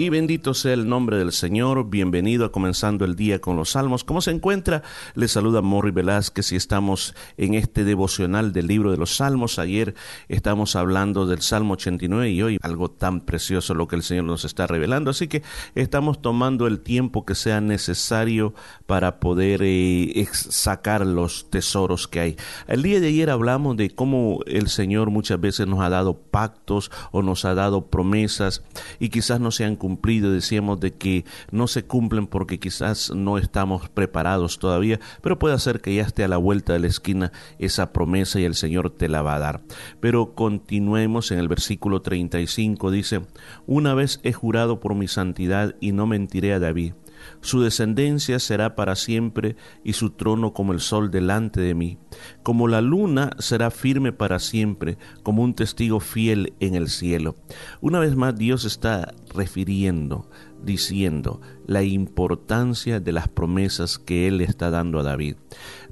Y bendito sea el nombre del Señor. Bienvenido a Comenzando el Día con los Salmos. ¿Cómo se encuentra? Le saluda Morri Velázquez y estamos en este devocional del libro de los Salmos. Ayer estamos hablando del Salmo 89 y hoy algo tan precioso lo que el Señor nos está revelando. Así que estamos tomando el tiempo que sea necesario para poder eh, sacar los tesoros que hay. El día de ayer hablamos de cómo el Señor muchas veces nos ha dado pactos o nos ha dado promesas y quizás no sean cumplido, decíamos de que no se cumplen porque quizás no estamos preparados todavía, pero puede ser que ya esté a la vuelta de la esquina esa promesa y el Señor te la va a dar. Pero continuemos en el versículo 35, dice, una vez he jurado por mi santidad y no mentiré a David su descendencia será para siempre y su trono como el sol delante de mí. Como la luna será firme para siempre, como un testigo fiel en el cielo. Una vez más Dios está refiriendo, diciendo la importancia de las promesas que Él está dando a David.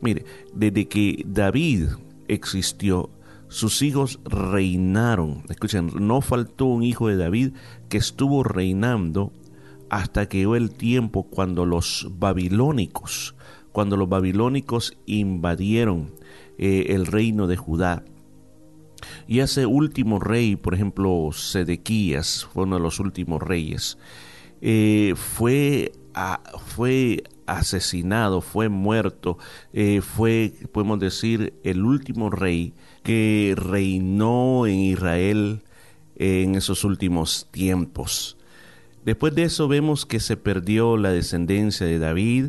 Mire, desde que David existió, sus hijos reinaron. Escuchen, no faltó un hijo de David que estuvo reinando hasta que llegó el tiempo cuando los babilónicos, cuando los babilónicos invadieron eh, el reino de Judá. Y ese último rey, por ejemplo, Sedequías, fue uno de los últimos reyes, eh, fue, fue asesinado, fue muerto, eh, fue, podemos decir, el último rey que reinó en Israel en esos últimos tiempos. Después de eso vemos que se perdió la descendencia de David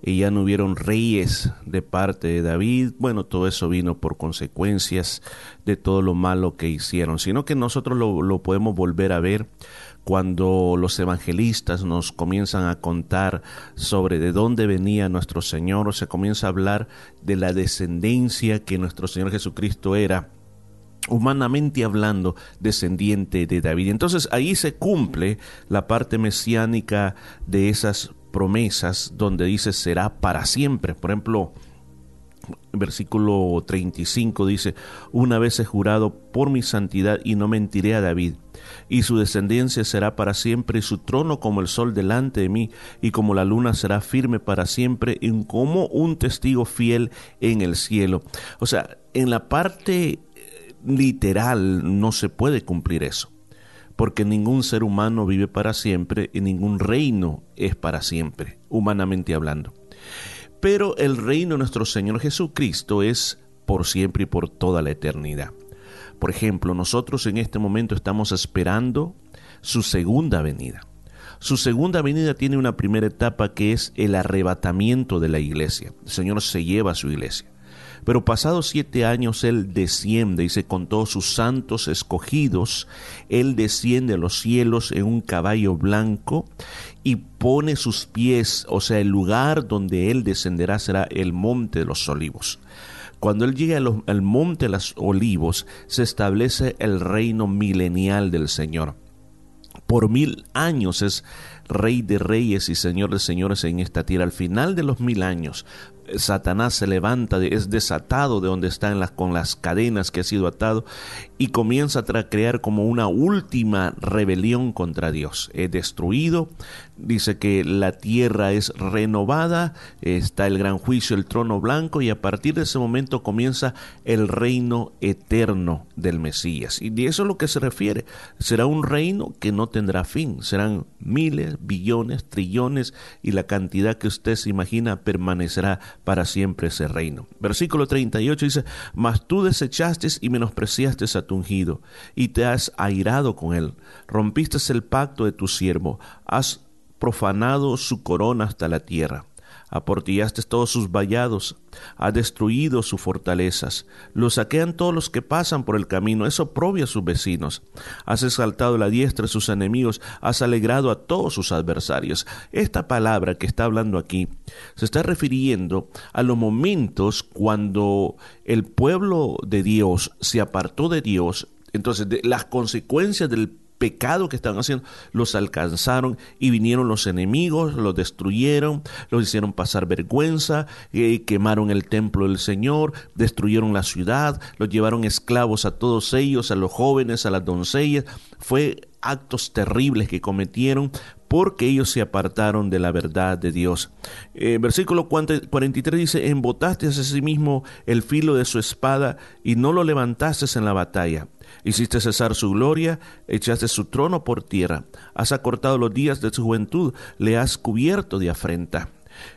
y ya no hubieron reyes de parte de David. Bueno, todo eso vino por consecuencias de todo lo malo que hicieron, sino que nosotros lo, podemos volver a ver cuando los evangelistas nos comienzan a contar sobre de dónde venía nuestro Señor, o se comienza a hablar de la descendencia que nuestro Señor Jesucristo era humanamente hablando, descendiente de David. Entonces ahí se cumple la parte mesiánica de esas promesas donde dice será para siempre. Por ejemplo, versículo 35 dice, una vez he jurado por mi santidad y no mentiré a David, y su descendencia será para siempre, y su trono como el sol delante de mí, y como la luna será firme para siempre, y como un testigo fiel en el cielo. O sea, en la parte literal no se puede cumplir eso, porque ningún ser humano vive para siempre y ningún reino es para siempre, humanamente hablando. Pero el reino de nuestro Señor Jesucristo es por siempre y por toda la eternidad. Por ejemplo, nosotros en este momento estamos esperando su segunda venida. Su segunda venida tiene una primera etapa que es el arrebatamiento de la iglesia. El Señor se lleva a su iglesia. Pero pasados siete años Él desciende, y se con todos sus santos escogidos, Él desciende a los cielos en un caballo blanco y pone sus pies, o sea, el lugar donde Él descenderá será el monte de los olivos. Cuando Él llega al monte de los olivos, se establece el reino milenial del Señor. Por mil años es Rey de reyes y Señor de señores en esta tierra. Al final de los mil años, Satanás se levanta, es desatado de donde está las, con las cadenas que ha sido atado y comienza a crear como una última rebelión contra Dios. Es destruido, dice que la tierra es renovada, está el gran juicio, el trono blanco y a partir de ese momento comienza el reino eterno del Mesías. Y de eso es lo que se refiere. Será un reino que no tendrá fin, serán miles, billones, trillones y la cantidad que usted se imagina permanecerá para siempre ese reino. Versículo 38 dice, mas tú desechaste y menospreciaste a tu ungido, y te has airado con él, rompiste el pacto de tu siervo, has profanado su corona hasta la tierra aportillaste todos sus vallados, ha destruido sus fortalezas, lo saquean todos los que pasan por el camino, eso oprobia a sus vecinos, has exaltado la diestra de sus enemigos, has alegrado a todos sus adversarios. Esta palabra que está hablando aquí se está refiriendo a los momentos cuando el pueblo de Dios se apartó de Dios entonces, las consecuencias del pecado que estaban haciendo, los alcanzaron y vinieron los enemigos, los destruyeron, los hicieron pasar vergüenza, eh, quemaron el templo del Señor, destruyeron la ciudad, los llevaron esclavos a todos ellos, a los jóvenes, a las doncellas. Fue actos terribles que cometieron porque ellos se apartaron de la verdad de Dios. Eh, versículo 43 dice, embotaste a sí mismo el filo de su espada y no lo levantaste en la batalla. Hiciste cesar su gloria, echaste su trono por tierra, has acortado los días de su juventud, le has cubierto de afrenta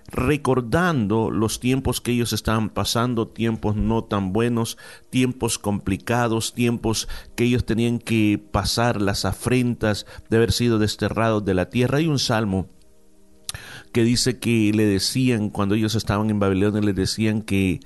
recordando los tiempos que ellos estaban pasando, tiempos no tan buenos, tiempos complicados, tiempos que ellos tenían que pasar las afrentas de haber sido desterrados de la tierra. Hay un salmo que dice que le decían, cuando ellos estaban en Babilonia, decían que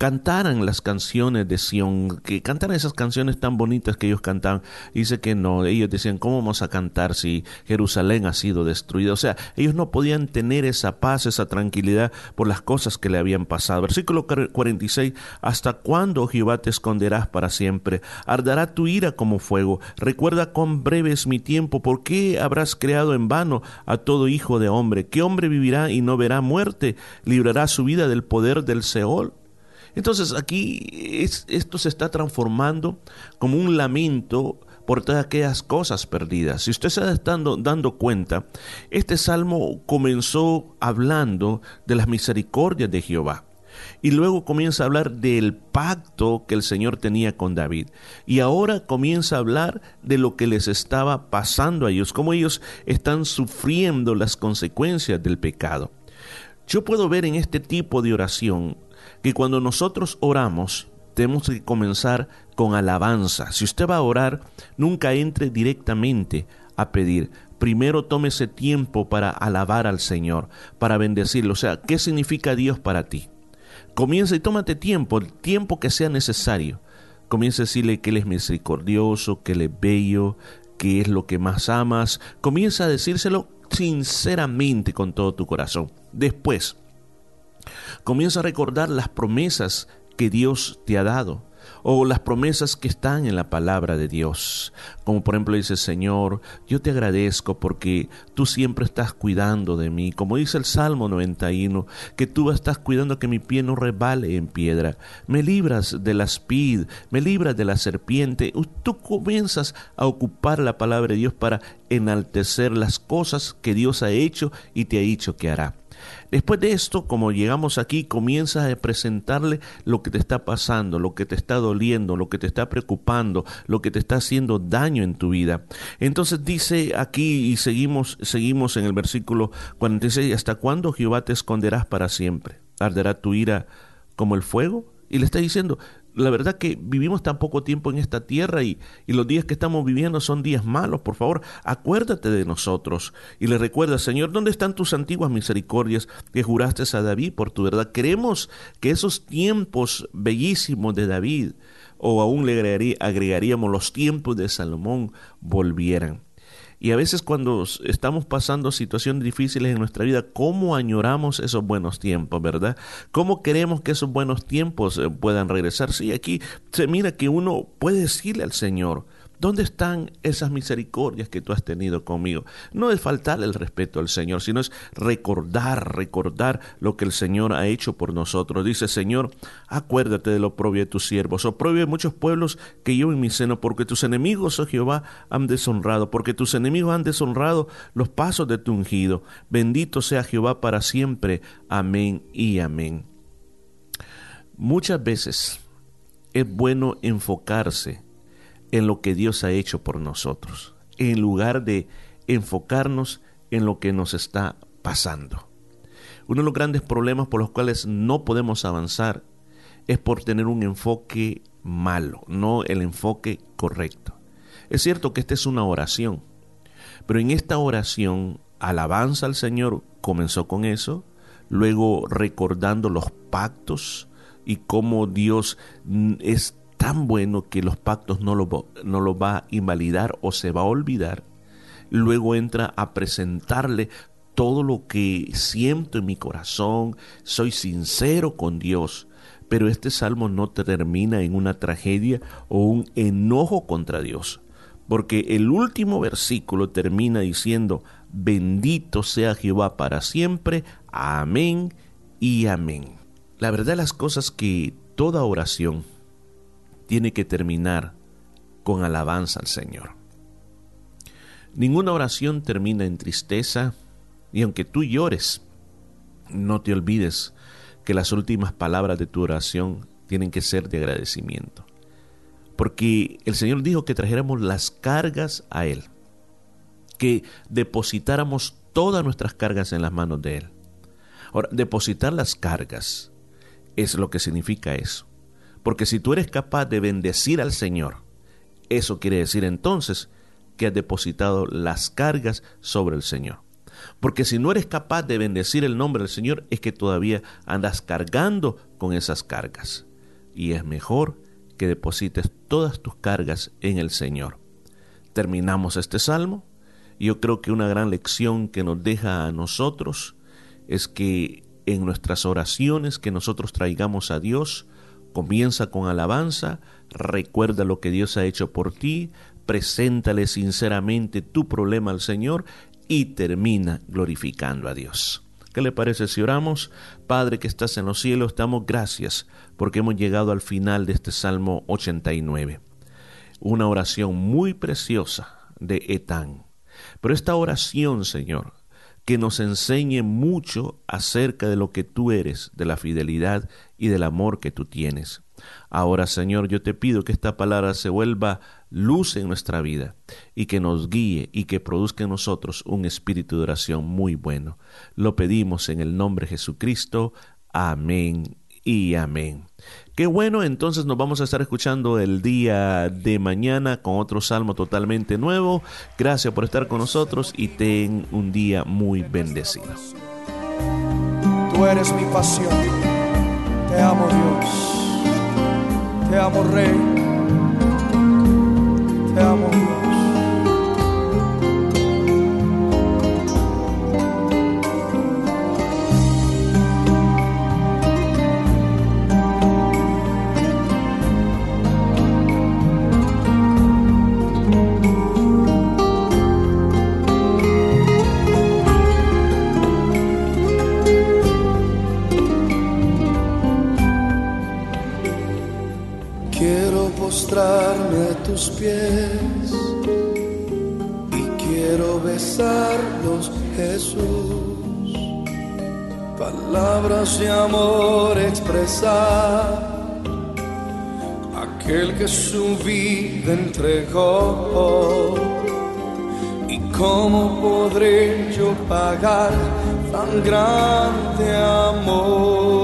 cantaran las canciones de Sion, que cantaran esas canciones tan bonitas que ellos cantaban. Dice que no, ellos decían, ¿cómo vamos a cantar si Jerusalén ha sido destruida? O sea, ellos no podían tener esa paz, esa tranquilidad por las cosas que le habían pasado. Versículo 46, ¿hasta cuándo Jehová te esconderás para siempre? Ardará tu ira como fuego. Recuerda cuán breve es mi tiempo, ¿por qué habrás creado en vano a todo hijo de hombre? ¿Qué hombre vivirá y no verá muerte? ¿Librará su vida del poder del Seol? Entonces aquí esto se está transformando como un lamento por todas aquellas cosas perdidas. Si usted se está dando, cuenta, este salmo comenzó hablando de las misericordias de Jehová. Y luego comienza a hablar del pacto que el Señor tenía con David. Y ahora comienza a hablar de lo que les estaba pasando a ellos, cómo ellos están sufriendo las consecuencias del pecado. Yo puedo ver en este tipo de oración que cuando nosotros oramos, tenemos que comenzar con alabanza. Si usted va a orar, nunca entre directamente a pedir. Primero tome ese tiempo para alabar al Señor, para bendecirlo. O sea, ¿qué significa Dios para ti? Comienza y tómate tiempo, el tiempo que sea necesario. Comienza a decirle que Él es misericordioso, que Él es bello, que es lo que más amas. Comienza a decírselo sinceramente con todo tu corazón. Después, Comienza a recordar las promesas que Dios te ha dado o las promesas que están en la palabra de Dios. Como por ejemplo dice, Señor, yo te agradezco porque tú siempre estás cuidando de mí. Como dice el Salmo 91, que tú estás cuidando que mi pie no rebale en piedra. Me libras de la espid, me libras de la serpiente. Tú comienzas a ocupar la palabra de Dios para enaltecer las cosas que Dios ha hecho y te ha dicho que hará. Después de esto, como llegamos aquí, comienzas a presentarle lo que te está pasando, lo que te está doliendo, lo que te está preocupando, lo que te está haciendo daño en tu vida. Entonces dice aquí y seguimos seguimos en el versículo 46, ¿hasta cuándo Jehová te esconderás para siempre? ¿Arderá tu ira como el fuego? Y le está diciendo, la verdad que vivimos tan poco tiempo en esta tierra y, y, los días que estamos viviendo son días malos. Por favor, acuérdate de nosotros y le recuerda, Señor, ¿dónde están tus antiguas misericordias que juraste a David por tu verdad? Queremos que esos tiempos bellísimos de David, o aún le agregaríamos los tiempos de Salomón, volvieran. Y a veces cuando estamos pasando situaciones difíciles en nuestra vida, ¿cómo añoramos esos buenos tiempos, verdad? ¿Cómo queremos que esos buenos tiempos eh, puedan regresar? Sí, aquí se mira que uno puede decirle al Señor, ¿Dónde están esas misericordias que tú has tenido conmigo? No es faltar el respeto al Señor, sino es recordar, recordar lo que el Señor ha hecho por nosotros. Dice, Señor, acuérdate de lo oprobio de tus siervos, oprobio de muchos pueblos que yo en mi seno, porque tus enemigos, oh Jehová, han deshonrado, porque tus enemigos han deshonrado los pasos de tu ungido. Bendito sea Jehová para siempre. Amén y amén. Muchas veces es bueno enfocarse en lo que Dios ha hecho por nosotros, en lugar de enfocarnos en lo que nos está pasando. Uno de los grandes problemas por los cuales no podemos avanzar es por tener un enfoque malo, no el enfoque correcto. Es cierto que esta es una oración, pero en esta oración, alabanza al Señor comenzó con eso, luego recordando los pactos y cómo Dios es tan bueno que los pactos no lo, no lo va a invalidar o se va a olvidar, luego entra a presentarle todo lo que siento en mi corazón, soy sincero con Dios. Pero este salmo no termina en una tragedia o un enojo contra Dios, porque el último versículo termina diciendo, bendito sea Jehová para siempre, amén y amén. La verdad las cosas que toda oración tiene que terminar con alabanza al Señor. Ninguna oración termina en tristeza y aunque tú llores, no te olvides que las últimas palabras de tu oración tienen que ser de agradecimiento. Porque el Señor dijo que trajéramos las cargas a Él, que depositáramos todas nuestras cargas en las manos de Él. Ahora, depositar las cargas es lo que significa eso. Porque si tú eres capaz de bendecir al Señor, eso quiere decir entonces que has depositado las cargas sobre el Señor. Porque si no eres capaz de bendecir el nombre del Señor, es que todavía andas cargando con esas cargas. Y es mejor que deposites todas tus cargas en el Señor. Terminamos este salmo. Yo creo que una gran lección que nos deja a nosotros es que en nuestras oraciones que nosotros traigamos a Dios, comienza con alabanza, recuerda lo que Dios ha hecho por ti, preséntale sinceramente tu problema al Señor y termina glorificando a Dios. ¿Qué le parece si oramos? Padre que estás en los cielos, damos gracias porque hemos llegado al final de este Salmo 89. Una oración muy preciosa de Etán. Pero esta oración, Señor, que nos enseñe mucho acerca de lo que tú eres, de la fidelidad y del amor que tú tienes. Ahora, Señor, yo te pido que esta palabra se vuelva luz en nuestra vida y que nos guíe y que produzca en nosotros un espíritu de oración muy bueno. Lo pedimos en el nombre de Jesucristo. Amén y amén. Qué bueno, entonces nos vamos a estar escuchando el día de mañana con otro salmo totalmente nuevo. Gracias por estar con nosotros y ten un día muy bendecido. Tú eres mi pasión. Te amo Dios. Te amo Rey. Palabras de amor expresar, aquel que su vida entregó. ¿Y cómo podré yo pagar tan grande amor?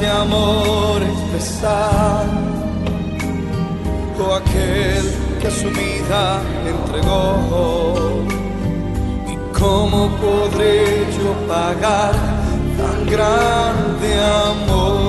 De amor expresar. O aquel que su vida entregó. ¿Y cómo podré yo pagar tan grande amor?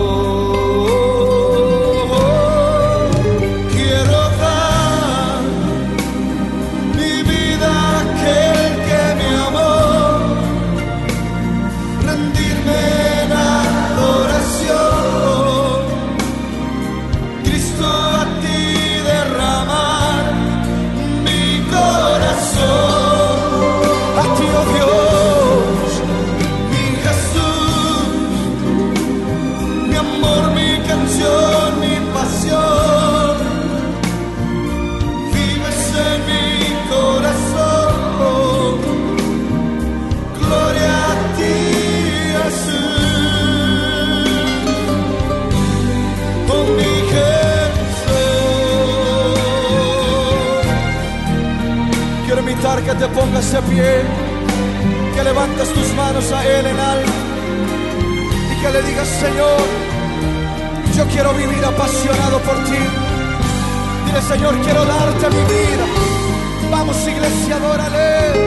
Que te pongas de pie, que levantes tus manos a Él en alto y que le digas, Señor, yo quiero vivir apasionado por ti. Dile, Señor, quiero darte mi vida. Vamos, iglesia, adórale.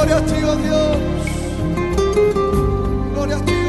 Gloria a ti, oh Dios. Gloria a ti.